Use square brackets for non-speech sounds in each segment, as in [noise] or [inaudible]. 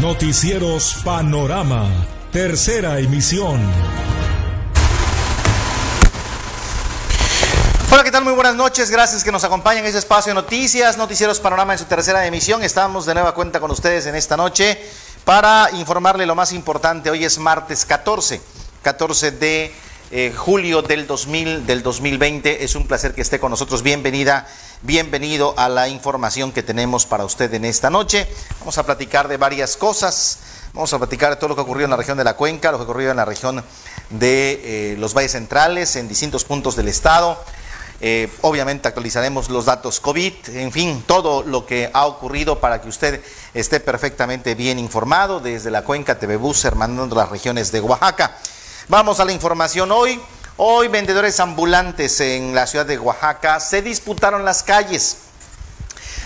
Noticieros Panorama, tercera emisión. Hola, ¿qué tal? Muy buenas noches. Gracias que nos acompañen en este espacio de noticias, Noticieros Panorama en su tercera emisión. Estamos de nueva cuenta con ustedes en esta noche para informarle lo más importante. Hoy es martes 14, 14 de eh, julio del, 2000, del 2020. Es un placer que esté con nosotros. Bienvenida, bienvenido a la información que tenemos para usted en esta noche. Vamos a platicar de varias cosas. Vamos a platicar de todo lo que ocurrió en la región de la Cuenca, lo que ocurrió en la región de eh, los valles centrales, en distintos puntos del estado. Eh, obviamente actualizaremos los datos COVID, en fin, todo lo que ha ocurrido para que usted esté perfectamente bien informado desde la Cuenca TV Bus, hermanando las regiones de Oaxaca. Vamos a la información hoy. Hoy vendedores ambulantes en la ciudad de Oaxaca se disputaron las calles.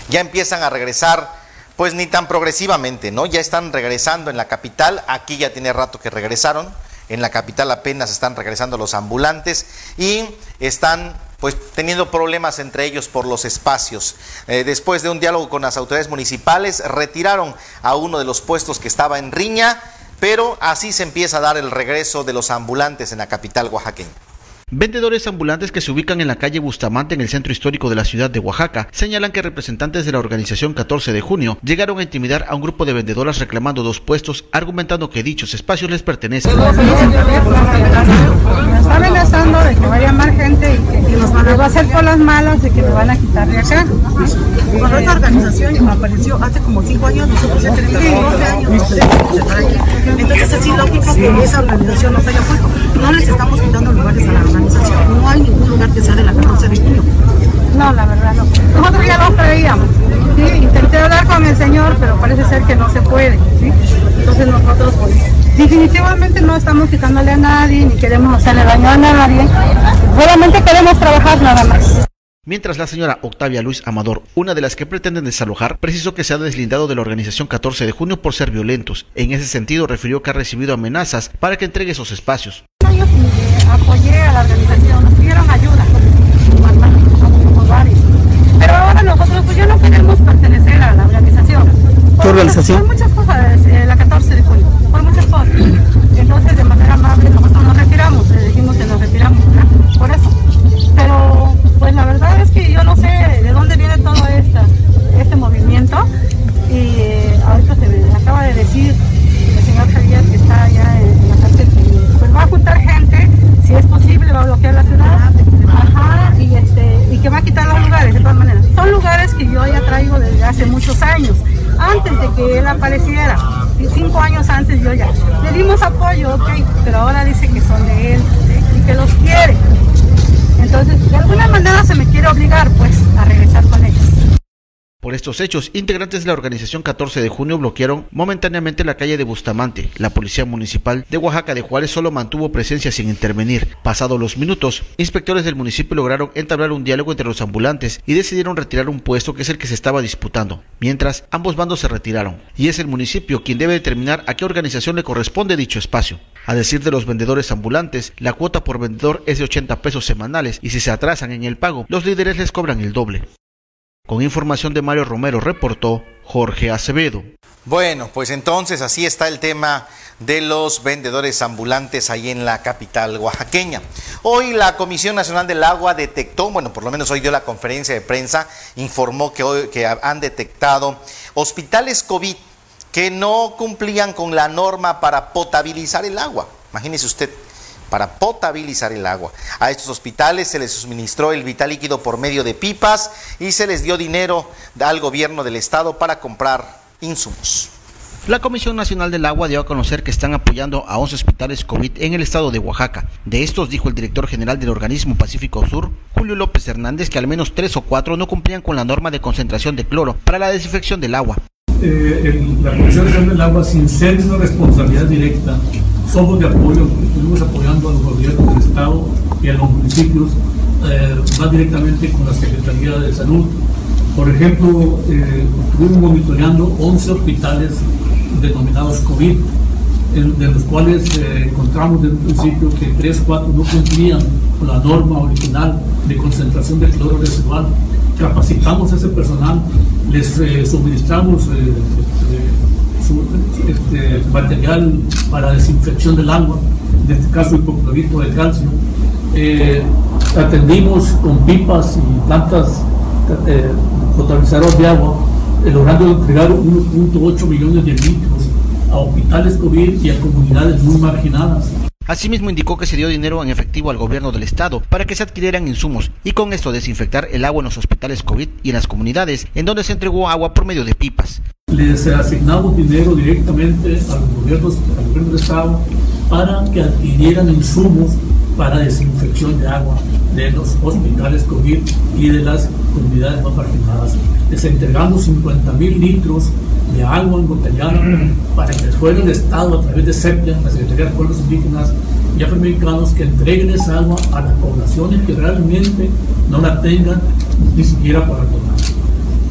Ya empiezan a regresar, pues ni tan progresivamente, ¿no? Ya están regresando en la capital. Aquí ya tiene rato que regresaron. En la capital apenas están regresando los ambulantes y están pues teniendo problemas entre ellos por los espacios. Eh, después de un diálogo con las autoridades municipales, retiraron a uno de los puestos que estaba en Riña pero así se empieza a dar el regreso de los ambulantes en la capital oaxaqueña. Vendedores ambulantes que se ubican en la calle Bustamante en el centro histórico de la ciudad de Oaxaca señalan que representantes de la organización 14 de junio llegaron a intimidar a un grupo de vendedoras reclamando dos puestos, argumentando que dichos espacios les pertenecen. Nos está amenazando de que vaya más gente y que nos a, va a hacer por las malas de que nos van a quitar de acá. Cuando esta organización apareció hace como 5 años, nosotros ya tenemos 12 años. Entonces es ilógico que esa organización nos haya puesto. No les estamos quitando lugares a la organización no hay ningún lugar que sea de la 14 de junio. No, la verdad no. Nosotros ya lo traíamos. ¿sí? Intenté hablar con el señor, pero parece ser que no se puede. ¿sí? Entonces nosotros pues, definitivamente no estamos quitándole a nadie, ni queremos hacerle daño a nadie. Solamente queremos trabajar nada más. Mientras la señora Octavia Luis Amador, una de las que pretenden desalojar, precisó que se ha deslindado de la organización 14 de junio por ser violentos. En ese sentido, refirió que ha recibido amenazas para que entregue esos espacios. Yo apoyé a la organización, nos pidieron ayuda, varios. Pero ahora nosotros pues ya no queremos pertenecer a la organización. ¿Qué organización? Por muchas cosas, eh, la 14 de junio, por muchas cosas. Entonces, de manera amable, nosotros nos retiramos, le dijimos que nos retiramos, ¿verdad? por eso. Estos hechos, integrantes de la organización 14 de junio bloquearon momentáneamente la calle de Bustamante. La policía municipal de Oaxaca de Juárez solo mantuvo presencia sin intervenir. Pasados los minutos, inspectores del municipio lograron entablar un diálogo entre los ambulantes y decidieron retirar un puesto que es el que se estaba disputando. Mientras, ambos bandos se retiraron. Y es el municipio quien debe determinar a qué organización le corresponde dicho espacio. A decir de los vendedores ambulantes, la cuota por vendedor es de 80 pesos semanales y si se atrasan en el pago, los líderes les cobran el doble. Con información de Mario Romero reportó Jorge Acevedo. Bueno, pues entonces así está el tema de los vendedores ambulantes ahí en la capital oaxaqueña. Hoy la Comisión Nacional del Agua detectó, bueno, por lo menos hoy dio la conferencia de prensa, informó que, hoy, que han detectado hospitales COVID que no cumplían con la norma para potabilizar el agua. Imagínese usted, para potabilizar el agua. A estos hospitales se les suministró el vital líquido por medio de pipas y se les dio dinero al gobierno del estado para comprar insumos. La Comisión Nacional del Agua dio a conocer que están apoyando a 11 hospitales COVID en el estado de Oaxaca. De estos, dijo el director general del organismo Pacífico Sur, Julio López Hernández, que al menos tres o cuatro no cumplían con la norma de concentración de cloro para la desinfección del agua. Eh, la Comisión Nacional del Agua, sin ser una responsabilidad directa, somos de apoyo, estuvimos apoyando a los gobiernos del Estado y a los municipios, eh, más directamente con la Secretaría de Salud. Por ejemplo, eh, estuvimos monitoreando 11 hospitales denominados COVID, de los cuales eh, encontramos desde un principio que 3 4 no cumplían con la norma original de concentración de cloro residual. Capacitamos a ese personal, les eh, suministramos su, material para desinfección del agua, en este caso hipoclorito de calcio. Eh, atendimos con pipas y plantas eh, potabilizadoras de agua, logrando entregar 1.8 millones de litros a hospitales COVID y a comunidades muy marginadas. Asimismo indicó que se dio dinero en efectivo al gobierno del estado para que se adquirieran insumos y con esto desinfectar el agua en los hospitales COVID y en las comunidades en donde se entregó agua por medio de pipas. Les asignamos dinero directamente a los gobiernos, al gobierno del estado para que adquirieran insumos para desinfección de agua de los hospitales COVID y de las comunidades más marginadas. Les entregamos 50 mil litros de agua embotellada para que fuera el Estado a través de SEPIA, la Secretaría de Pueblos Indígenas y Afroamericanos, que entreguen esa agua a las poblaciones que realmente no la tengan ni siquiera para tomar.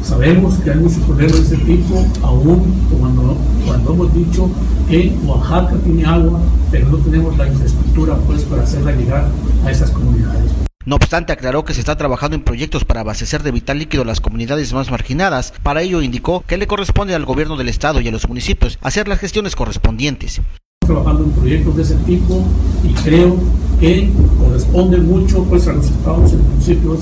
Sabemos que hay muchos problemas de ese tipo, aún cuando, cuando hemos dicho que Oaxaca tiene agua, pero no tenemos la infraestructura pues, para hacerla llegar a esas comunidades. No obstante, aclaró que se está trabajando en proyectos para abastecer de vital líquido a las comunidades más marginadas. Para ello indicó que le corresponde al gobierno del estado y a los municipios hacer las gestiones correspondientes. Trabajando en proyectos de ese tipo y creo que corresponde mucho pues a los estados y municipios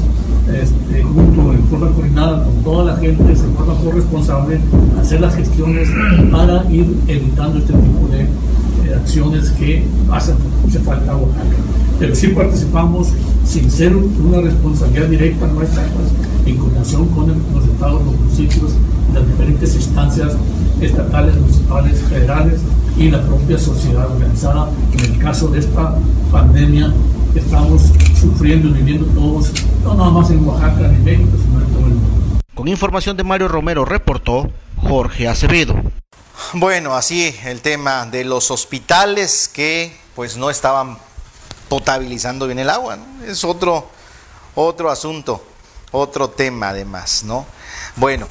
este, junto en forma coordinada con toda la gente, de forma corresponsable, hacer las gestiones para ir evitando este tipo de eh, acciones que hacen mucha falta a. Pero sí participamos sin ser una responsabilidad directa nuestra, pues, en coordinación con los estados, los municipios, las diferentes instancias estatales, municipales, federales y la propia sociedad organizada. En el caso de esta pandemia que estamos sufriendo y viviendo todos, no nada más en Oaxaca ni en México, sino en todo el mundo. Con información de Mario Romero reportó Jorge Acevedo. Bueno, así el tema de los hospitales que pues no estaban potabilizando bien el agua, ¿no? es otro otro asunto, otro tema además, ¿no? Bueno,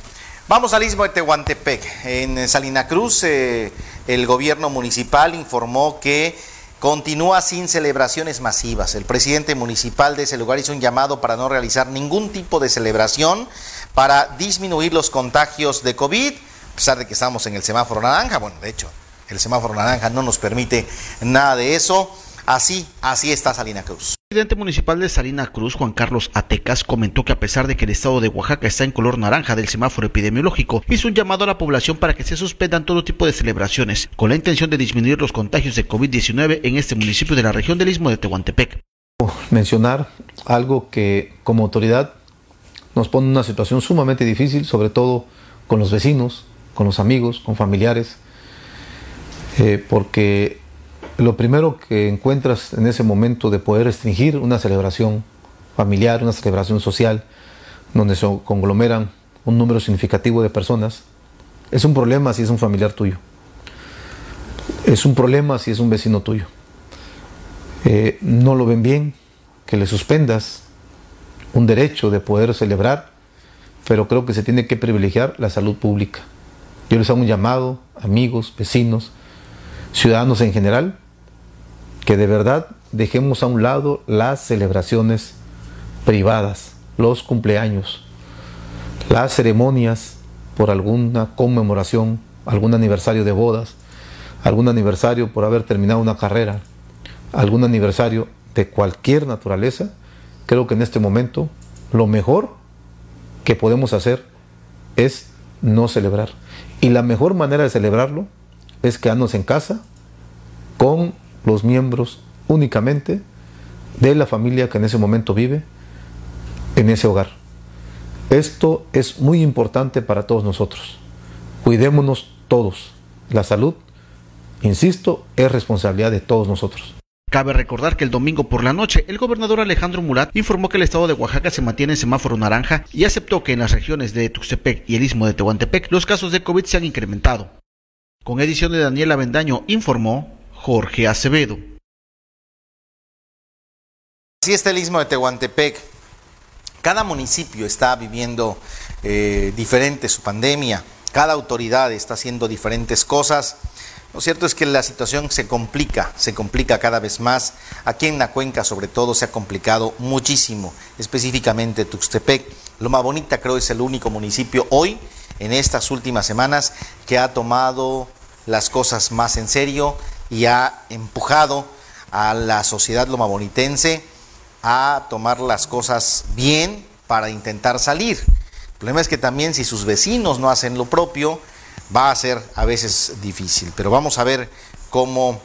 vamos al istmo de Tehuantepec. En Salina Cruz, eh, el gobierno municipal informó que continúa sin celebraciones masivas. El presidente municipal de ese lugar hizo un llamado para no realizar ningún tipo de celebración para disminuir los contagios de COVID a pesar de que estamos en el semáforo naranja, bueno, de hecho, el semáforo naranja no nos permite nada de eso. Así, así está Salina Cruz. El presidente municipal de Salina Cruz, Juan Carlos Atecas, comentó que a pesar de que el estado de Oaxaca está en color naranja del semáforo epidemiológico, hizo un llamado a la población para que se suspendan todo tipo de celebraciones, con la intención de disminuir los contagios de COVID-19 en este municipio de la región del Istmo de Tehuantepec. Mencionar algo que como autoridad nos pone en una situación sumamente difícil, sobre todo con los vecinos, con los amigos, con familiares, eh, porque lo primero que encuentras en ese momento de poder restringir una celebración familiar, una celebración social, donde se conglomeran un número significativo de personas, es un problema si es un familiar tuyo. Es un problema si es un vecino tuyo. Eh, no lo ven bien que le suspendas un derecho de poder celebrar, pero creo que se tiene que privilegiar la salud pública. Yo les hago un llamado, amigos, vecinos, ciudadanos en general, que de verdad dejemos a un lado las celebraciones privadas, los cumpleaños, las ceremonias por alguna conmemoración, algún aniversario de bodas, algún aniversario por haber terminado una carrera, algún aniversario de cualquier naturaleza, creo que en este momento lo mejor que podemos hacer es no celebrar. Y la mejor manera de celebrarlo es quedarnos en casa con los miembros únicamente de la familia que en ese momento vive en ese hogar. Esto es muy importante para todos nosotros. Cuidémonos todos. La salud, insisto, es responsabilidad de todos nosotros. Cabe recordar que el domingo por la noche, el gobernador Alejandro Murat informó que el estado de Oaxaca se mantiene en semáforo naranja y aceptó que en las regiones de Tuxtepec y el istmo de Tehuantepec los casos de COVID se han incrementado. Con edición de Daniela Bendaño, informó Jorge Acevedo. Así está el istmo de Tehuantepec. Cada municipio está viviendo eh, diferente su pandemia, cada autoridad está haciendo diferentes cosas. Lo cierto es que la situación se complica, se complica cada vez más. Aquí en la cuenca sobre todo se ha complicado muchísimo, específicamente Tuxtepec. Loma Bonita creo es el único municipio hoy, en estas últimas semanas, que ha tomado las cosas más en serio y ha empujado a la sociedad lomabonitense a tomar las cosas bien para intentar salir. El problema es que también si sus vecinos no hacen lo propio, va a ser a veces difícil. Pero vamos a ver cómo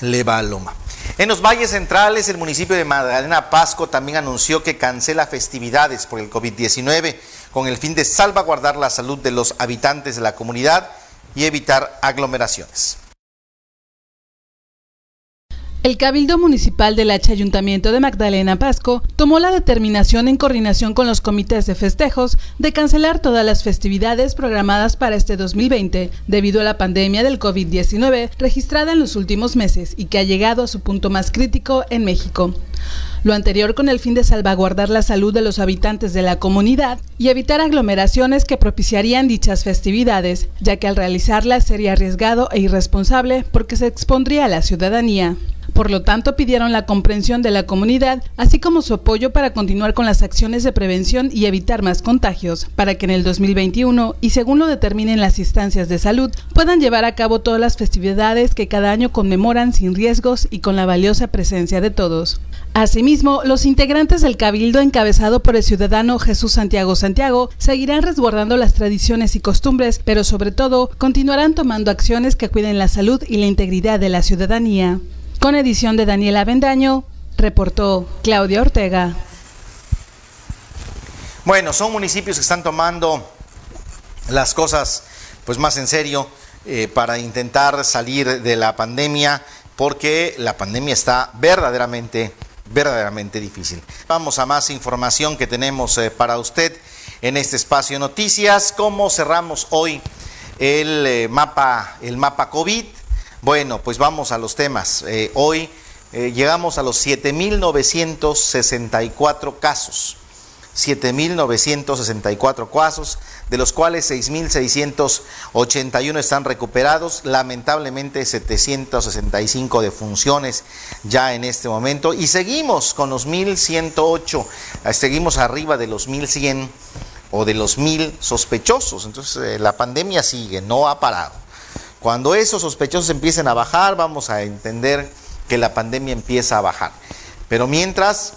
le va a Loma. En los valles centrales, el municipio de Magdalena Pasco también anunció que cancela festividades por el COVID-19 con el fin de salvaguardar la salud de los habitantes de la comunidad y evitar aglomeraciones. El Cabildo Municipal del H Ayuntamiento de Magdalena Pasco tomó la determinación en coordinación con los comités de festejos de cancelar todas las festividades programadas para este 2020 debido a la pandemia del COVID-19 registrada en los últimos meses y que ha llegado a su punto más crítico en México. Lo anterior con el fin de salvaguardar la salud de los habitantes de la comunidad y evitar aglomeraciones que propiciarían dichas festividades, ya que al realizarlas sería arriesgado e irresponsable porque se expondría a la ciudadanía. Por lo tanto, pidieron la comprensión de la comunidad, así como su apoyo para continuar con las acciones de prevención y evitar más contagios, para que en el 2021, y según lo determinen las instancias de salud, puedan llevar a cabo todas las festividades que cada año conmemoran sin riesgos y con la valiosa presencia de todos. Asimismo, los integrantes del Cabildo encabezado por el ciudadano Jesús Santiago Santiago seguirán resguardando las tradiciones y costumbres, pero sobre todo continuarán tomando acciones que cuiden la salud y la integridad de la ciudadanía. Con edición de Daniela Bendaño, reportó Claudia Ortega. Bueno, son municipios que están tomando las cosas pues más en serio eh, para intentar salir de la pandemia porque la pandemia está verdaderamente verdaderamente difícil. Vamos a más información que tenemos eh, para usted en este espacio de noticias. ¿Cómo cerramos hoy el eh, mapa el mapa COVID? Bueno, pues vamos a los temas. Eh, hoy eh, llegamos a los 7.964 casos. 7.964 casos, de los cuales 6.681 están recuperados, lamentablemente 765 defunciones ya en este momento, y seguimos con los 1.108, eh, seguimos arriba de los 1.100 o de los 1.000 sospechosos, entonces la pandemia sigue, no ha parado. Cuando esos sospechosos empiecen a bajar, vamos a entender que la pandemia empieza a bajar. Pero mientras,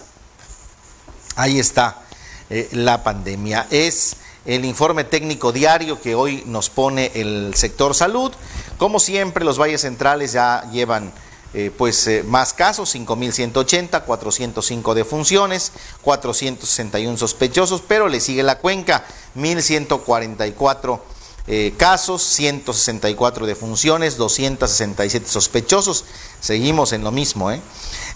ahí está eh, la pandemia. Es el informe técnico diario que hoy nos pone el sector salud. Como siempre, los valles centrales ya llevan eh, pues eh, más casos, 5.180, 405 defunciones, 461 sospechosos, pero le sigue la cuenca, 1.144 eh, casos, 164 defunciones, 267 sospechosos. Seguimos en lo mismo. ¿eh?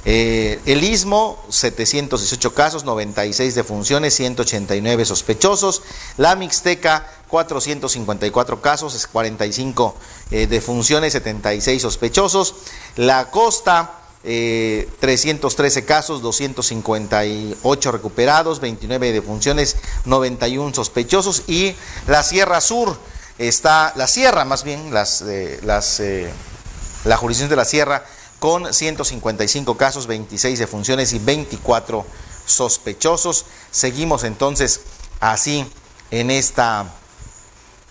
Eh, el Istmo, 718 casos, 96 defunciones, 189 sospechosos. La Mixteca, 454 casos, 45 defunciones, 76 sospechosos. La Costa, 313 casos, 258 recuperados, 29 defunciones, 91 sospechosos. Y la Sierra Sur, está la sierra, más bien, las, eh, las, eh, la jurisdicción de la sierra, con 155 casos, 26 defunciones y 24 sospechosos. Seguimos entonces así en esta,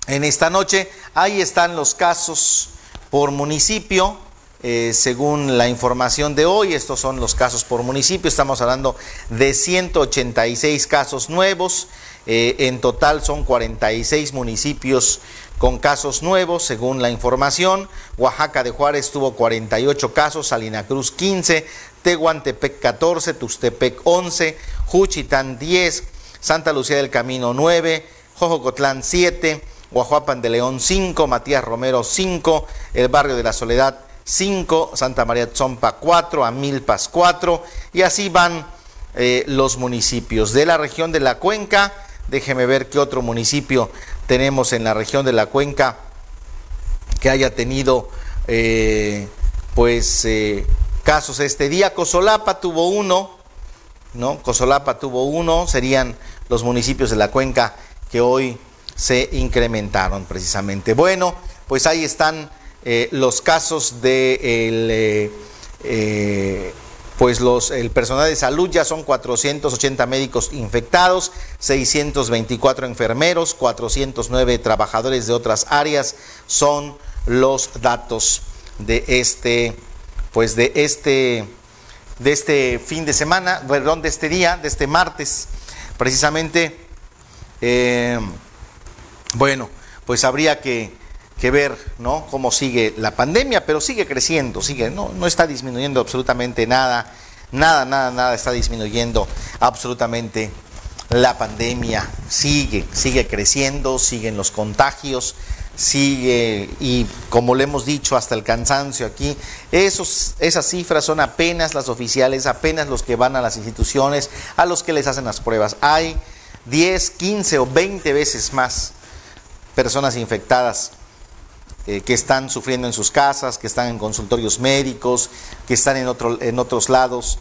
en esta noche. Ahí están los casos por municipio. Eh, según la información de hoy, estos son los casos por municipio. Estamos hablando de 186 casos nuevos. Eh, en total son 46 municipios con casos nuevos, según la información. Oaxaca de Juárez tuvo 48 casos, Salina Cruz 15, Tehuantepec 14, Tustepec 11, Juchitán 10, Santa Lucía del Camino 9, Jojocotlán 7, Guajuapan de León 5, Matías Romero 5, el barrio de la Soledad 5, Santa María Tzompa 4, Amilpas 4, y así van eh, los municipios de la región de la Cuenca. Déjeme ver qué otro municipio tenemos en la región de la Cuenca que haya tenido eh, pues eh, casos este día. Cosolapa tuvo uno, ¿no? Cosolapa tuvo uno, serían los municipios de la Cuenca que hoy se incrementaron precisamente. Bueno, pues ahí están eh, los casos de el pues los, el personal de salud ya son 480 médicos infectados, 624 enfermeros, 409 trabajadores de otras áreas son los datos de este, pues de este, de este fin de semana, perdón, de este día, de este martes, precisamente. Eh, bueno, pues habría que, ver, ¿no? Cómo sigue la pandemia, pero sigue creciendo, sigue, no, no está disminuyendo absolutamente nada, nada, nada, nada está disminuyendo absolutamente la pandemia sigue, sigue creciendo, siguen los contagios, sigue, y como le hemos dicho hasta el cansancio aquí, esas cifras son apenas las oficiales, apenas los que van a las instituciones, a los que les hacen las pruebas. Hay 10, 15 o 20 veces más personas infectadas eh, que están sufriendo en sus casas, que están en consultorios médicos, que están en, en otros lados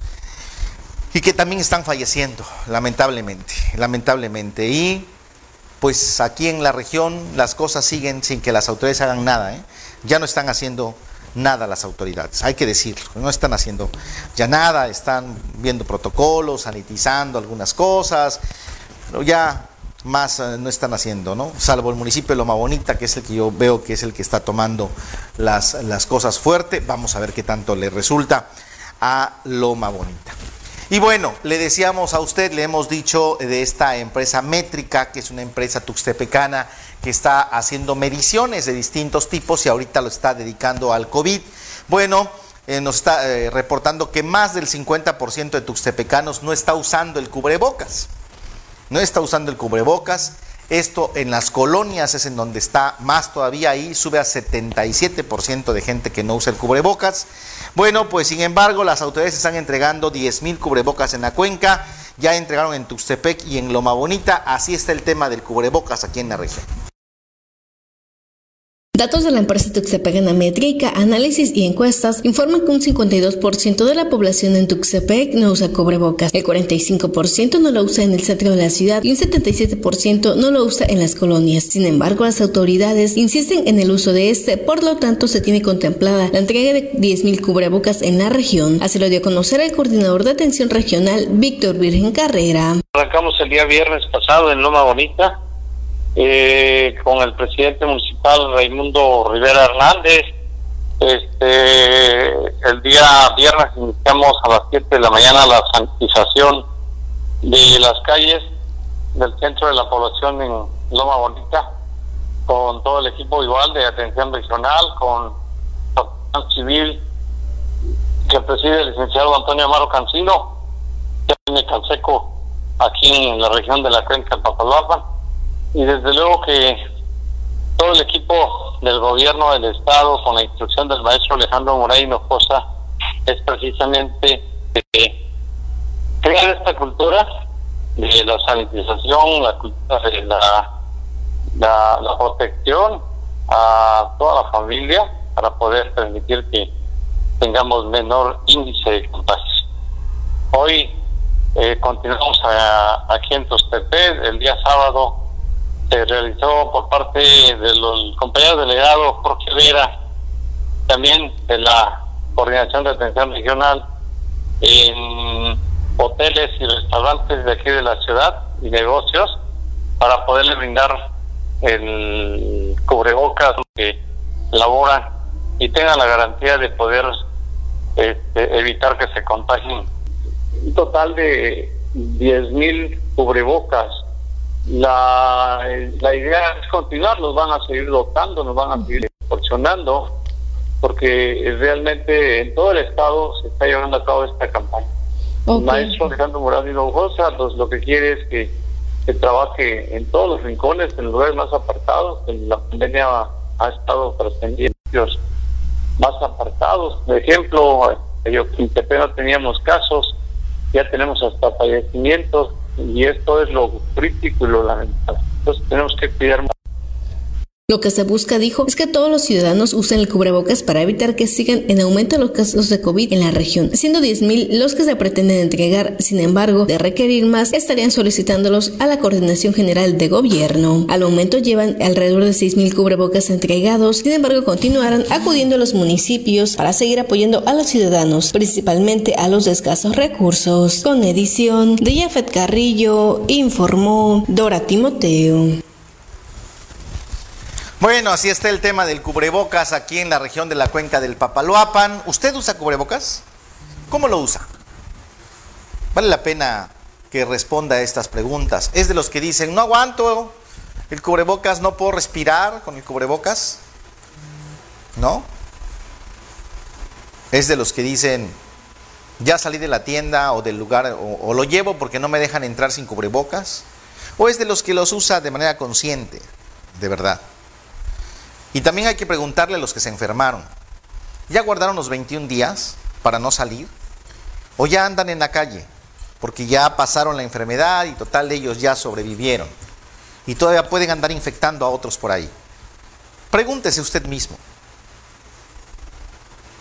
y que también están falleciendo, lamentablemente, lamentablemente. Y pues aquí en la región las cosas siguen sin que las autoridades hagan nada. ¿eh? Ya no están haciendo nada las autoridades, hay que decirlo, no están haciendo ya nada, están viendo protocolos, sanitizando algunas cosas, ya más eh, no están haciendo, ¿no? Salvo el municipio de Loma Bonita, que es el que yo veo que es el que está tomando las, las cosas fuerte. Vamos a ver qué tanto le resulta a Loma Bonita. Y bueno, le decíamos a usted, le hemos dicho de esta empresa métrica, que es una empresa tuxtepecana que está haciendo mediciones de distintos tipos y ahorita lo está dedicando al COVID. Bueno, eh, nos está eh, reportando que más del 50% de tuxtepecanos no está usando el cubrebocas. No está usando el cubrebocas. Esto en las colonias es en donde está más todavía, ahí sube a 77% de gente que no usa el cubrebocas. Bueno, pues sin embargo las autoridades están entregando 10 mil cubrebocas en la cuenca, ya entregaron en Tuxtepec y en Loma Bonita, así está el tema del cubrebocas aquí en la región. Datos de la empresa Tuxtepecana Métrica, análisis y encuestas informan que un 52% de la población en Tuxtepec no usa cubrebocas, el 45% no lo usa en el centro de la ciudad y un 77% no lo usa en las colonias. Sin embargo, las autoridades insisten en el uso de este, por lo tanto se tiene contemplada la entrega de 10.000 cubrebocas en la región. Así lo dio a conocer el coordinador de atención regional, Víctor Virgen Carrera. Arrancamos el día viernes pasado en Loma Bonita eh, con el presidente municipal Raimundo Rivera Hernández. Este, el día viernes iniciamos a las 7 de la mañana la sanitización de las calles del centro de la población en Loma Bonita, con todo el equipo igual de atención regional, con la civil que preside el licenciado Antonio Amaro Cancino, que tiene Calseco aquí en la región de la Cuenca Papalapa y desde luego que todo el equipo del gobierno del estado con la instrucción del maestro Alejandro Moray Hinojosa es precisamente crear esta cultura de la sanitización, la cultura de la, la, protección a toda la familia para poder permitir que tengamos menor índice de contagios. Hoy eh, continuamos aquí en el día sábado se realizó por parte de los compañeros delegados Jorge Vera, también de la Coordinación de Atención Regional, en hoteles y restaurantes de aquí de la ciudad y negocios, para poderle brindar el cubrebocas que laboran y tengan la garantía de poder este, evitar que se contagien. Un total de 10.000 cubrebocas la, la idea es continuar, nos van a seguir dotando, nos van a seguir proporcionando, porque realmente en todo el estado se está llevando a cabo esta campaña. El maestro Alejandro Morales Hinojosa pues, lo que quiere es que, se trabaje en todos los rincones, en los lugares más apartados. La pandemia ha estado trascendiendo más apartados. Por ejemplo, en Yoquintepe no teníamos casos, ya tenemos hasta fallecimientos y esto es lo crítico y lo lamentable. Entonces tenemos que cuidar más. Lo que se busca, dijo, es que todos los ciudadanos usen el cubrebocas para evitar que sigan en aumento los casos de COVID en la región, siendo 10.000 los que se pretenden entregar. Sin embargo, de requerir más, estarían solicitándolos a la Coordinación General de Gobierno. Al momento llevan alrededor de 6.000 cubrebocas entregados, sin embargo, continuarán acudiendo a los municipios para seguir apoyando a los ciudadanos, principalmente a los de escasos recursos. Con edición de Jafet Carrillo, informó Dora Timoteo. Bueno, así está el tema del cubrebocas aquí en la región de la cuenca del Papaloapan. ¿Usted usa cubrebocas? ¿Cómo lo usa? Vale la pena que responda a estas preguntas. ¿Es de los que dicen, no aguanto el cubrebocas, no puedo respirar con el cubrebocas? ¿No? ¿Es de los que dicen, ya salí de la tienda o del lugar o, o lo llevo porque no me dejan entrar sin cubrebocas? ¿O es de los que los usa de manera consciente, de verdad? Y también hay que preguntarle a los que se enfermaron, ¿ya guardaron los 21 días para no salir? ¿O ya andan en la calle? Porque ya pasaron la enfermedad y total de ellos ya sobrevivieron. Y todavía pueden andar infectando a otros por ahí. Pregúntese usted mismo.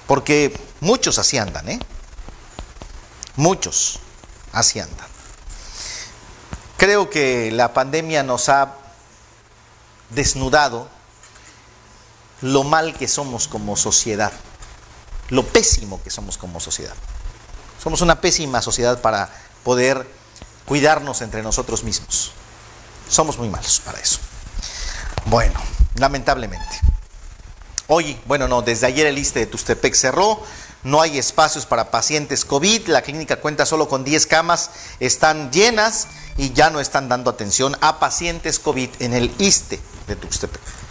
Porque muchos así andan, ¿eh? Muchos así andan. Creo que la pandemia nos ha desnudado lo mal que somos como sociedad, lo pésimo que somos como sociedad. Somos una pésima sociedad para poder cuidarnos entre nosotros mismos. Somos muy malos para eso. Bueno, lamentablemente. Hoy, bueno, no, desde ayer el ISTE de Tustepec cerró, no hay espacios para pacientes COVID, la clínica cuenta solo con 10 camas, están llenas y ya no están dando atención a pacientes COVID en el ISTE de Tuxtepec.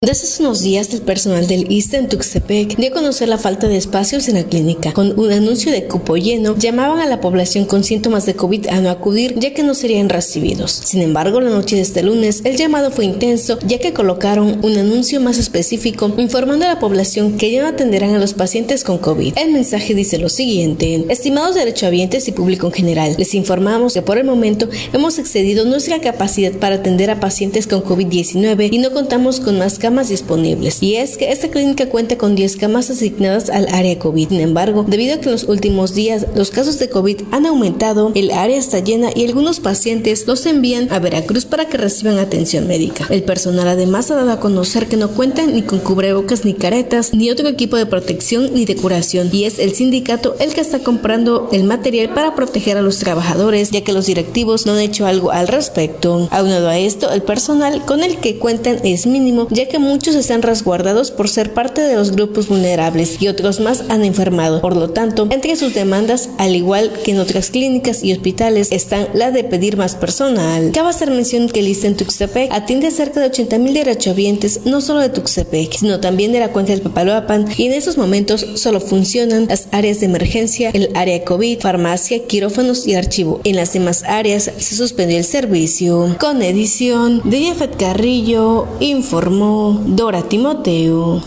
Desde unos días, el personal del ISTE en Tuxtepec dio a conocer la falta de espacios en la clínica. Con un anuncio de cupo lleno, llamaban a la población con síntomas de COVID a no acudir, ya que no serían recibidos. Sin embargo, la noche de este lunes, el llamado fue intenso, ya que colocaron un anuncio más específico informando a la población que ya no atenderán a los pacientes con COVID. El mensaje dice lo siguiente: Estimados derechohabientes y público en general, les informamos que por el momento hemos excedido nuestra capacidad para atender a pacientes con COVID-19 y no contamos con más camas disponibles. Y es que esta clínica cuenta con 10 camas asignadas al área COVID. Sin embargo, debido a que en los últimos días los casos de COVID han aumentado, el área está llena y algunos pacientes los envían a Veracruz para que reciban atención médica. El personal además ha dado a conocer que no cuentan ni con cubrebocas ni caretas, ni otro equipo de protección ni de curación. Y es el sindicato el que está comprando el material para proteger a los trabajadores, ya que los directivos no han hecho algo al respecto. Aunado a esto, el personal con el que cuentan es mínimo, ya que muchos están resguardados por ser parte de los grupos vulnerables y otros más han enfermado. Por lo tanto, entre sus demandas, al igual que en otras clínicas y hospitales, están la de pedir más personal. Cabe hacer mención que el ISTE en Tuxtepec atiende a cerca de 80 mil derechohabientes, no solo de Tuxtepec, sino también de la cuenca del Papaloapan, y en estos momentos solo funcionan las áreas de emergencia, el área COVID, farmacia, quirófanos y archivo. En las demás áreas se suspendió el servicio. Con edición de Jeffet Carrillo, informó Dora Timoteo.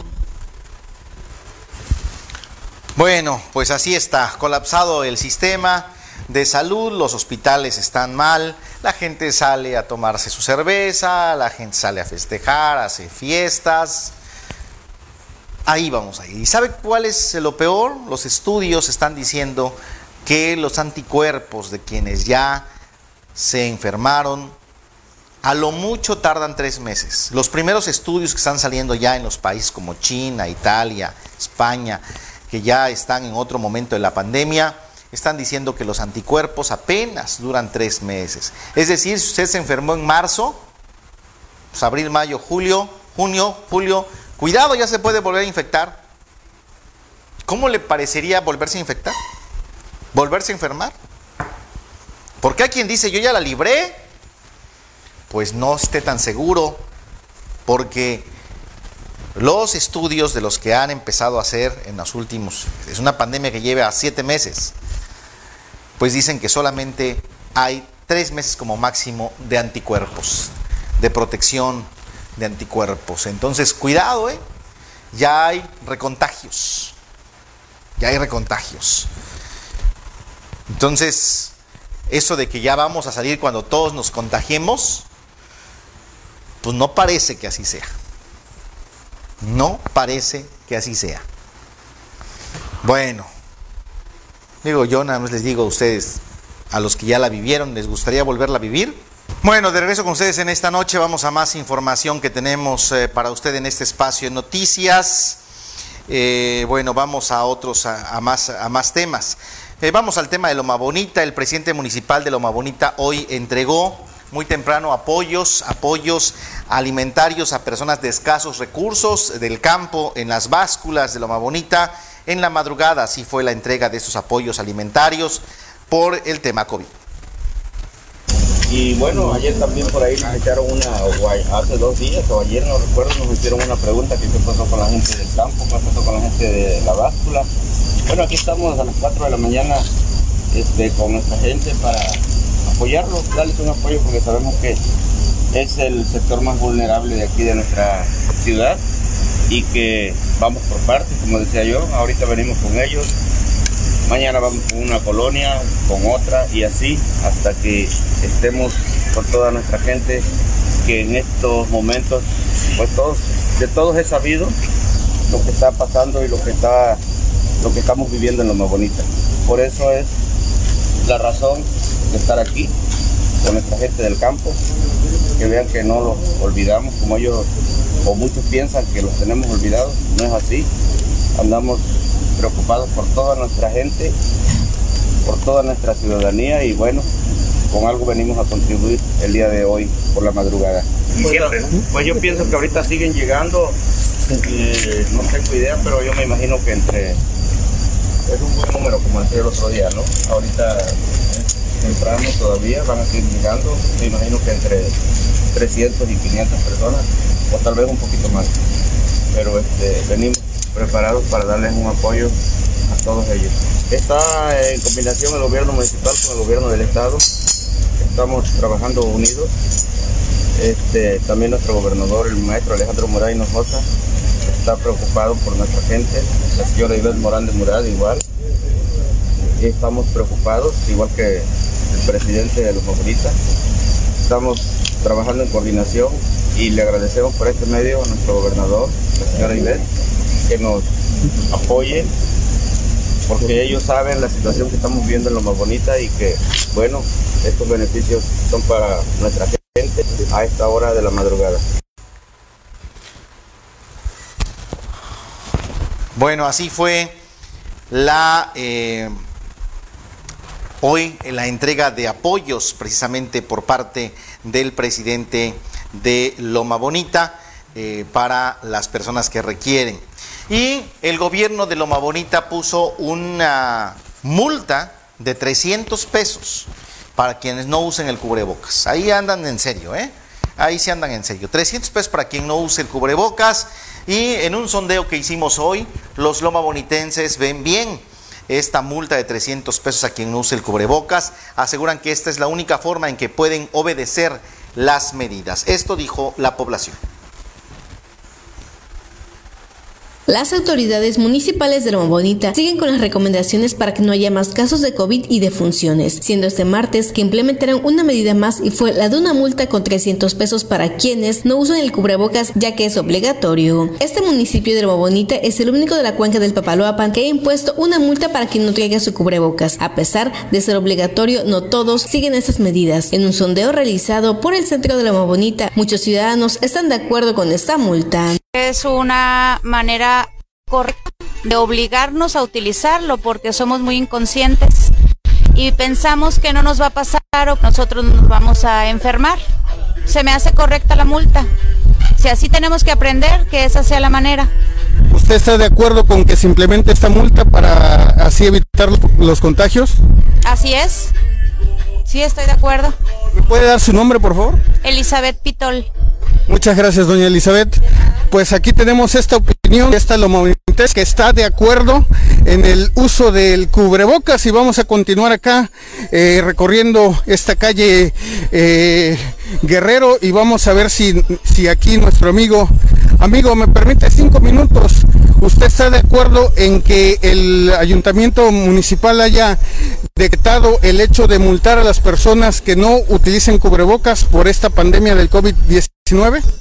Bueno, pues así está, colapsado el sistema de salud, los hospitales están mal, la gente sale a tomarse su cerveza, la gente sale a festejar, hace fiestas. Ahí vamos a ir. ¿Y sabe cuál es lo peor? Los estudios están diciendo que los anticuerpos de quienes ya se enfermaron a lo mucho tardan tres meses. Los primeros estudios que están saliendo ya en los países como China, Italia, España, que ya están en otro momento de la pandemia, están diciendo que los anticuerpos apenas duran tres meses. Es decir, si usted se enfermó en marzo, pues abril, mayo, julio, junio, julio, cuidado, ya se puede volver a infectar. ¿Cómo le parecería volverse a infectar? ¿Volverse a enfermar? Porque hay quien dice, yo ya la libré, pues no esté tan seguro, porque los estudios de los que han empezado a hacer en los últimos, es una pandemia que lleva siete meses, pues dicen que solamente hay tres meses como máximo de anticuerpos, de protección de anticuerpos. Entonces, cuidado, ¿eh? ya hay recontagios, ya hay recontagios. Entonces, eso de que ya vamos a salir cuando todos nos contagiemos, pues no parece que así sea. No parece que así sea. Bueno, digo yo nada más les digo a ustedes, a los que ya la vivieron, ¿les gustaría volverla a vivir? Bueno, de regreso con ustedes en esta noche vamos a más información que tenemos eh, para usted en este espacio de noticias. Eh, bueno, vamos a otros, a, más, a más temas. Eh, vamos al tema de Loma Bonita. El presidente municipal de Loma Bonita hoy entregó muy temprano apoyos, apoyos alimentarios a personas de escasos recursos del campo en las básculas de Loma Bonita. En la madrugada así fue la entrega de estos apoyos alimentarios por el tema COVID. Y bueno, ayer también por ahí nos echaron una, hace dos días o ayer no recuerdo, nos hicieron una pregunta que qué pasó con la gente del campo, qué pasó con la gente de la báscula. Bueno, aquí estamos a las 4 de la mañana este, con nuestra gente para apoyarlos, darles un apoyo porque sabemos que es el sector más vulnerable de aquí de nuestra ciudad y que vamos por partes, como decía yo, ahorita venimos con ellos, mañana vamos con una colonia, con otra y así hasta que estemos con toda nuestra gente que en estos momentos, pues todos, de todos he sabido lo que está pasando y lo que está, lo que estamos viviendo en lo más bonita. Por eso es la razón de estar aquí con nuestra gente del campo, que vean que no los olvidamos como ellos o muchos piensan que los tenemos olvidados, no es así. Andamos preocupados por toda nuestra gente, por toda nuestra ciudadanía y bueno, con algo venimos a contribuir el día de hoy por la madrugada. Pues, yo pienso que ahorita siguen llegando, eh, no tengo idea, pero yo me imagino que entre, es un buen número como decía el otro día, ¿no? Ahorita temprano todavía van a seguir llegando, me imagino que entre 300 y 500 personas, o tal vez un poquito más. Pero este, venimos preparados para darles un apoyo a todos ellos. Está en combinación el gobierno municipal con el gobierno del estado. Estamos trabajando unidos. Este, también nuestro gobernador, el maestro Alejandro Morán Hinojosa, está preocupado por nuestra gente. La señora Ivette Morán de Murad igual. Estamos preocupados, igual que el presidente de los favoritas. Estamos trabajando en coordinación y le agradecemos por este medio a nuestro gobernador, la señora Ivette, que nos apoye, porque ellos saben la situación que estamos viviendo en lo más bonita y que, bueno, estos beneficios son para nuestra gente a esta hora de la madrugada. Bueno, así fue la eh, hoy la entrega de apoyos precisamente por parte del presidente de Loma Bonita eh, para las personas que requieren. Y el gobierno de Loma Bonita puso una multa de 300 pesos para quienes no usen el cubrebocas. Ahí andan en serio, ¿eh? Ahí sí andan en serio. 300 pesos para quien no use el cubrebocas. Y en un sondeo que hicimos hoy, los loma bonitenses ven bien esta multa de 300 pesos a quien no use el cubrebocas. Aseguran que esta es la única forma en que pueden obedecer las medidas. Esto dijo la población. Las autoridades municipales de Loma Bonita siguen con las recomendaciones para que no haya más casos de COVID y defunciones, siendo este martes que implementaron una medida más y fue la de una multa con 300 pesos para quienes no usan el cubrebocas ya que es obligatorio. Este municipio de Loma Bonita es el único de la cuenca del Papaloapan que ha impuesto una multa para quien no traiga su cubrebocas. A pesar de ser obligatorio, no todos siguen estas medidas. En un sondeo realizado por el Centro de Loma Bonita, muchos ciudadanos están de acuerdo con esta multa. Es una manera correcta de obligarnos a utilizarlo porque somos muy inconscientes y pensamos que no nos va a pasar o que nosotros nos vamos a enfermar. Se me hace correcta la multa. Si así tenemos que aprender, que esa sea la manera. ¿Usted está de acuerdo con que se implemente esta multa para así evitar los contagios? Así es. Sí, estoy de acuerdo. ¿Me puede dar su nombre, por favor? Elizabeth Pitol. Muchas gracias, doña Elizabeth. Pues aquí tenemos esta opinión, esta Lomovintes, que está de acuerdo en el uso del cubrebocas y vamos a continuar acá eh, recorriendo esta calle eh, Guerrero y vamos a ver si, si aquí nuestro amigo, amigo, me permite cinco minutos, ¿usted está de acuerdo en que el ayuntamiento municipal haya decretado el hecho de multar a las personas que no utilicen cubrebocas por esta pandemia del COVID-19?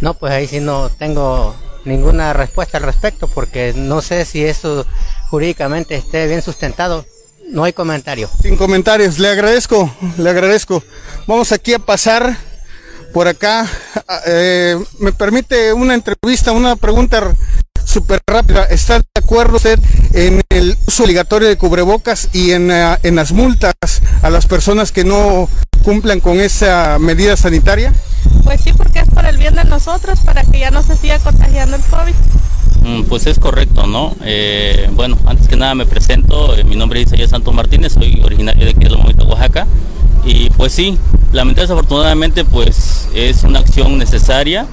No, pues ahí sí no tengo ninguna respuesta al respecto porque no sé si eso jurídicamente esté bien sustentado. No hay comentario. Sin comentarios, le agradezco, le agradezco. Vamos aquí a pasar por acá. Eh, ¿Me permite una entrevista, una pregunta súper rápida. ¿Está de acuerdo usted en el uso obligatorio de cubrebocas y en, uh, en las multas a las personas que no cumplan con esa medida sanitaria? Pues sí, porque es por el bien de nosotros, para que ya no se siga contagiando el COVID. Mm, pues es correcto, ¿no? Eh, bueno, antes que nada me presento, eh, mi nombre es Isaías Santos Martínez, soy originario de aquí de Lomita, Oaxaca, y pues sí, lamentablemente desafortunadamente pues es una acción necesaria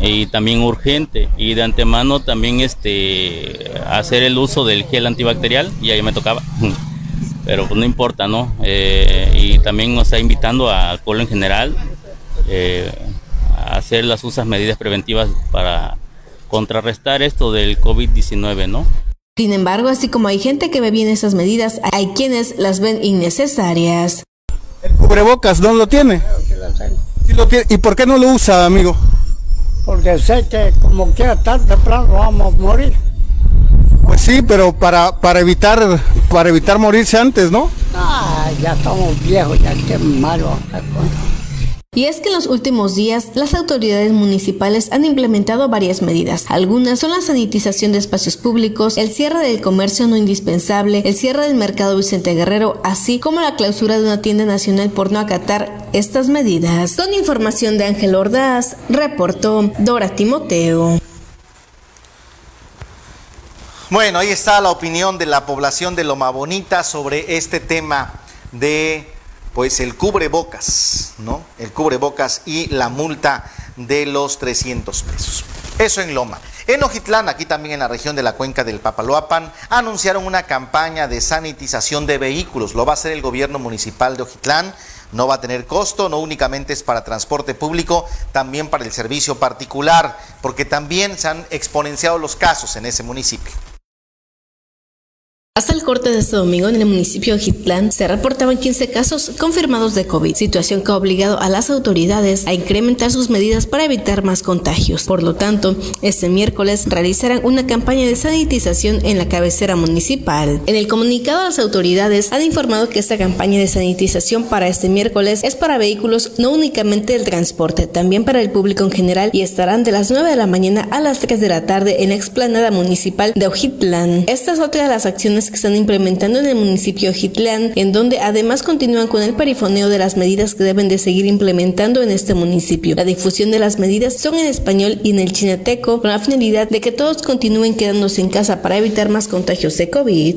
y también urgente y de antemano también este hacer el uso del gel antibacterial y ahí me tocaba [laughs] pero pues no importa no eh, y también nos está invitando al pueblo en general eh, a hacer las usas medidas preventivas para contrarrestar esto del COVID-19 no sin embargo, así como hay gente que ve bien esas medidas, hay quienes las ven innecesarias. El cubrebocas no lo tiene. Sí lo tiene. ¿Y por qué no lo usa, amigo? Porque sé que como quiera tarde temprano vamos a morir. Pues sí, pero para, para evitar para evitar morirse antes, ¿no? Ah, ya estamos viejos, ya qué malo. Y es que en los últimos días las autoridades municipales han implementado varias medidas. Algunas son la sanitización de espacios públicos, el cierre del comercio no indispensable, el cierre del mercado Vicente Guerrero, así como la clausura de una tienda nacional por no acatar estas medidas. Con información de Ángel Ordaz, reportó Dora Timoteo. Bueno, ahí está la opinión de la población de Loma Bonita sobre este tema de pues el cubrebocas, ¿no? El cubrebocas y la multa de los 300 pesos. Eso en Loma. En Ojitlán, aquí también en la región de la cuenca del Papaloapan, anunciaron una campaña de sanitización de vehículos. Lo va a hacer el gobierno municipal de Ojitlán. No va a tener costo, no únicamente es para transporte público, también para el servicio particular, porque también se han exponenciado los casos en ese municipio. Hasta el corte de este domingo en el municipio de Jitlán se reportaban 15 casos confirmados de COVID, situación que ha obligado a las autoridades a incrementar sus medidas para evitar más contagios. Por lo tanto, este miércoles realizarán una campaña de sanitización en la cabecera municipal. En el comunicado, las autoridades han informado que esta campaña de sanitización para este miércoles es para vehículos no únicamente del transporte, también para el público en general y estarán de las 9 de la mañana a las 3 de la tarde en la explanada municipal de Ojitlán. Esta es otra de las acciones que están implementando en el municipio de Jitlán, en donde además continúan con el perifoneo de las medidas que deben de seguir implementando en este municipio. La difusión de las medidas son en español y en el chinateco, con la finalidad de que todos continúen quedándose en casa para evitar más contagios de COVID.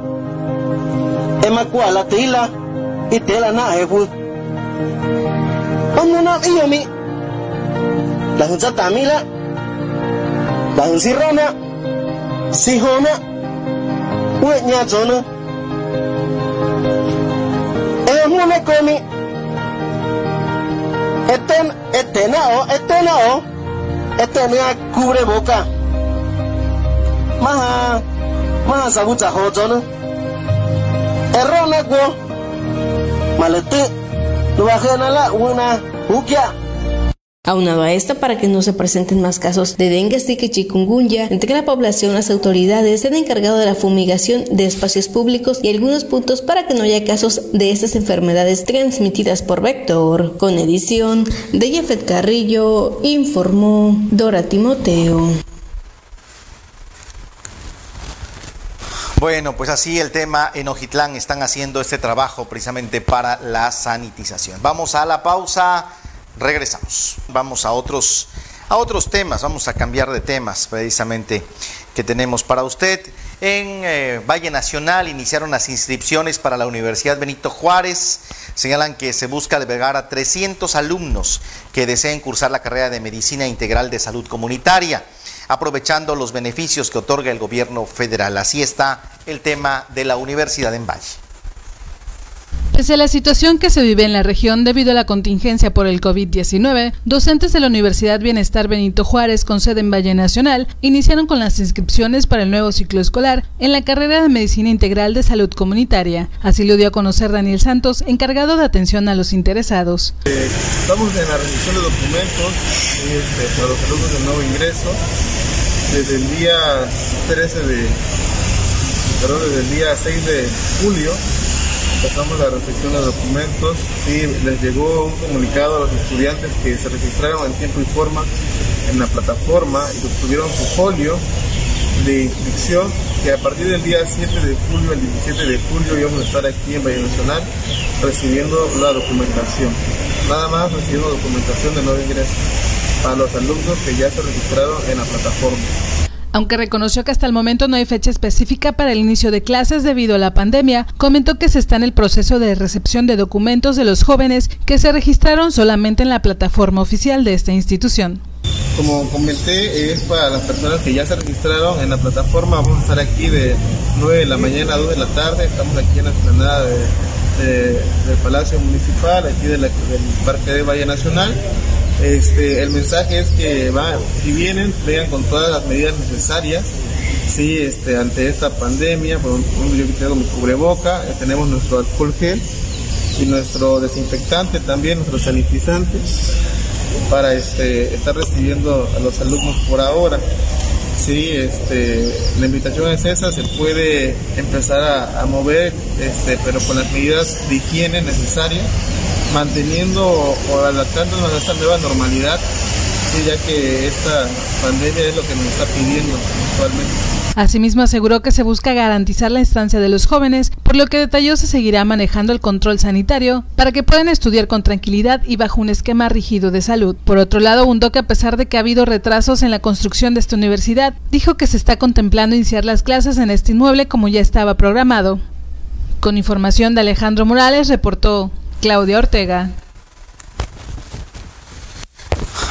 ema kwa la tila i tela na he fu onu na iyo mi. La hunza tamila. La hunzi rona. Si hona we nya zona e mu ne komi. Eten etena o etena o. Etena cubre boca maha maha sabucha ho go malete lo bajena la una ukia Aunado a esto, para que no se presenten más casos de dengue, zika y chikungunya, entre la población las autoridades se han encargado de la fumigación de espacios públicos y algunos puntos para que no haya casos de estas enfermedades transmitidas por vector. Con edición de Jeffet Carrillo, informó Dora Timoteo. Bueno, pues así el tema en Ojitlán están haciendo este trabajo precisamente para la sanitización. Vamos a la pausa, regresamos. Vamos a otros a otros temas, vamos a cambiar de temas precisamente que tenemos para usted. En eh, Valle Nacional iniciaron las inscripciones para la Universidad Benito Juárez. Señalan que se busca albergar a 300 alumnos que deseen cursar la carrera de Medicina Integral de Salud Comunitaria. Aprovechando los beneficios que otorga el gobierno federal. Así está el tema de la universidad en Valle. Pese a la situación que se vive en la región debido a la contingencia por el COVID-19, docentes de la Universidad Bienestar Benito Juárez con sede en Valle Nacional iniciaron con las inscripciones para el nuevo ciclo escolar en la carrera de Medicina Integral de Salud Comunitaria. Así lo dio a conocer Daniel Santos, encargado de atención a los interesados. Eh, estamos en la revisión de documentos este, para los alumnos del nuevo ingreso desde el día 13 de, perdón, desde el día 6 de julio empezamos la recepción de documentos y les llegó un comunicado a los estudiantes que se registraron en tiempo y forma en la plataforma y obtuvieron su folio de inscripción que a partir del día 7 de julio al 17 de julio íbamos a estar aquí en Valle Nacional recibiendo la documentación. Nada más recibiendo documentación de nuevo ingreso para los alumnos que ya se registraron en la plataforma aunque reconoció que hasta el momento no hay fecha específica para el inicio de clases debido a la pandemia, comentó que se está en el proceso de recepción de documentos de los jóvenes que se registraron solamente en la plataforma oficial de esta institución. Como comenté, es para las personas que ya se registraron en la plataforma. Vamos a estar aquí de 9 de la mañana a 2 de la tarde. Estamos aquí en la explanada del Palacio Municipal, aquí del Parque de Valle Nacional. Este, el mensaje es que va, si vienen, vengan con todas las medidas necesarias. Sí, este, ante esta pandemia, por yo tengo mi cubreboca, eh, tenemos nuestro alcohol gel y nuestro desinfectante también, nuestro sanitizante, para este, estar recibiendo a los alumnos por ahora. Sí, este, la invitación es esa, se puede empezar a, mover, este, pero con las medidas de higiene necesarias manteniendo o adaptándonos a esta nueva normalidad, ya que esta pandemia es lo que nos está pidiendo. Asimismo aseguró que se busca garantizar la instancia de los jóvenes, por lo que detalló se seguirá manejando el control sanitario para que puedan estudiar con tranquilidad y bajo un esquema rígido de salud. Por otro lado, hundó que a pesar de que ha habido retrasos en la construcción de esta universidad, dijo que se está contemplando iniciar las clases en este inmueble como ya estaba programado. Con información de Alejandro Morales, reportó Claudia Ortega.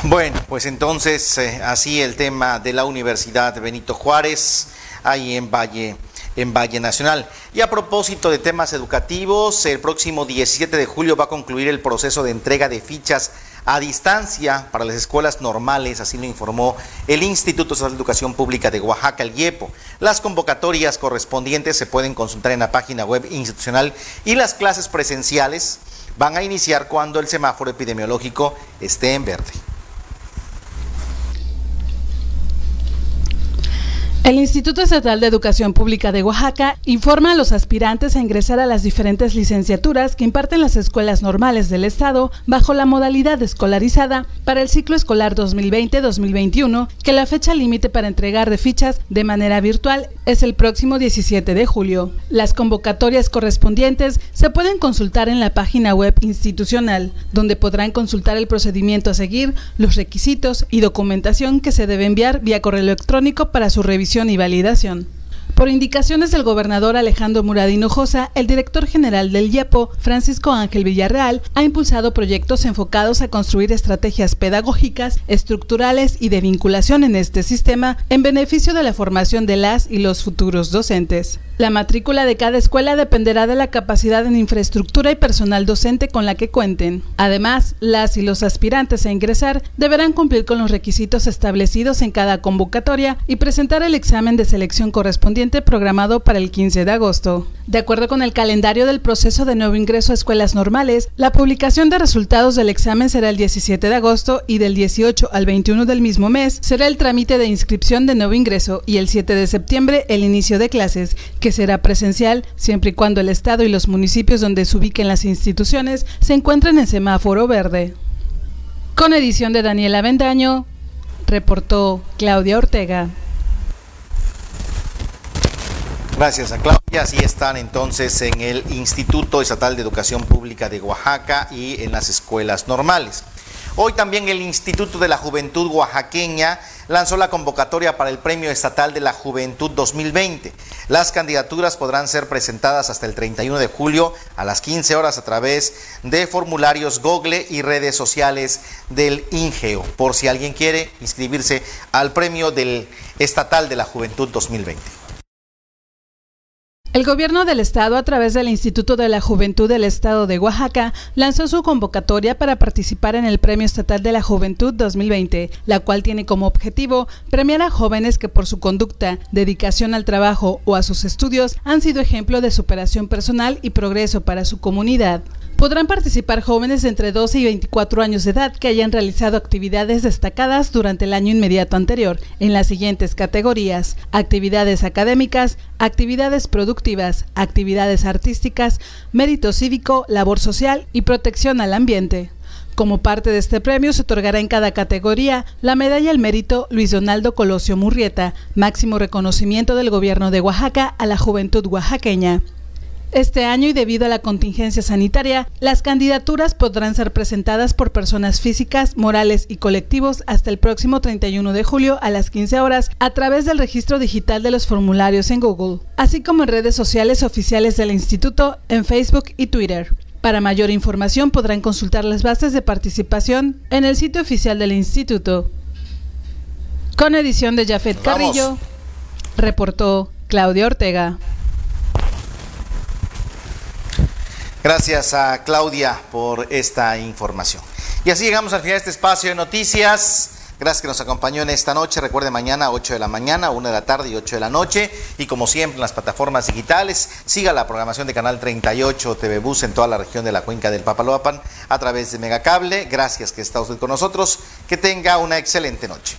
Bueno, pues entonces eh, así el tema de la Universidad Benito Juárez, ahí en Valle, en Valle Nacional. Y a propósito de temas educativos, el próximo 17 de julio va a concluir el proceso de entrega de fichas a distancia para las escuelas normales, así lo informó el Instituto de Educación Pública de Oaxaca, el IEPO. Las convocatorias correspondientes se pueden consultar en la página web institucional y las clases presenciales van a iniciar cuando el semáforo epidemiológico esté en verde. El Instituto Estatal de Educación Pública de Oaxaca informa a los aspirantes a ingresar a las diferentes licenciaturas que imparten las escuelas normales del Estado bajo la modalidad escolarizada para el ciclo escolar 2020-2021, que la fecha límite para entregar de fichas de manera virtual es el próximo 17 de julio. Las convocatorias correspondientes se pueden consultar en la página web institucional, donde podrán consultar el procedimiento a seguir, los requisitos y documentación que se debe enviar vía correo electrónico para su revisión y validación. Por indicaciones del gobernador Alejandro Muradino Josa, el director general del IEPO, Francisco Ángel Villarreal, ha impulsado proyectos enfocados a construir estrategias pedagógicas, estructurales y de vinculación en este sistema en beneficio de la formación de las y los futuros docentes. La matrícula de cada escuela dependerá de la capacidad en infraestructura y personal docente con la que cuenten. Además, las y los aspirantes a ingresar deberán cumplir con los requisitos establecidos en cada convocatoria y presentar el examen de selección correspondiente programado para el 15 de agosto. De acuerdo con el calendario del proceso de nuevo ingreso a escuelas normales, la publicación de resultados del examen será el 17 de agosto y del 18 al 21 del mismo mes será el trámite de inscripción de nuevo ingreso y el 7 de septiembre el inicio de clases, que será presencial siempre y cuando el Estado y los municipios donde se ubiquen las instituciones se encuentren en semáforo verde. Con edición de Daniela Vendaño, reportó Claudia Ortega. Gracias a Claudia. Así están entonces en el Instituto Estatal de Educación Pública de Oaxaca y en las escuelas normales. Hoy también el Instituto de la Juventud Oaxaqueña lanzó la convocatoria para el Premio Estatal de la Juventud 2020. Las candidaturas podrán ser presentadas hasta el 31 de julio a las 15 horas a través de formularios Google y redes sociales del INGEO, por si alguien quiere inscribirse al Premio del Estatal de la Juventud 2020. El gobierno del estado, a través del Instituto de la Juventud del Estado de Oaxaca, lanzó su convocatoria para participar en el Premio Estatal de la Juventud 2020, la cual tiene como objetivo premiar a jóvenes que por su conducta, dedicación al trabajo o a sus estudios han sido ejemplo de superación personal y progreso para su comunidad. Podrán participar jóvenes entre 12 y 24 años de edad que hayan realizado actividades destacadas durante el año inmediato anterior en las siguientes categorías: actividades académicas, actividades productivas, actividades artísticas, mérito cívico, labor social y protección al ambiente. Como parte de este premio se otorgará en cada categoría la medalla al mérito Luis Donaldo Colosio Murrieta, máximo reconocimiento del gobierno de Oaxaca a la juventud oaxaqueña. Este año y debido a la contingencia sanitaria, las candidaturas podrán ser presentadas por personas físicas, morales y colectivos hasta el próximo 31 de julio a las 15 horas a través del registro digital de los formularios en Google, así como en redes sociales oficiales del instituto en Facebook y Twitter. Para mayor información podrán consultar las bases de participación en el sitio oficial del instituto. Con edición de Jafet Carrillo, reportó Claudia Ortega. Gracias a Claudia por esta información. Y así llegamos al final de este espacio de noticias. Gracias que nos acompañó en esta noche. Recuerde mañana 8 de la mañana, 1 de la tarde y 8 de la noche. Y como siempre en las plataformas digitales, siga la programación de Canal 38 TV Bus en toda la región de la cuenca del Papaloapan a través de Megacable. Gracias que está usted con nosotros. Que tenga una excelente noche.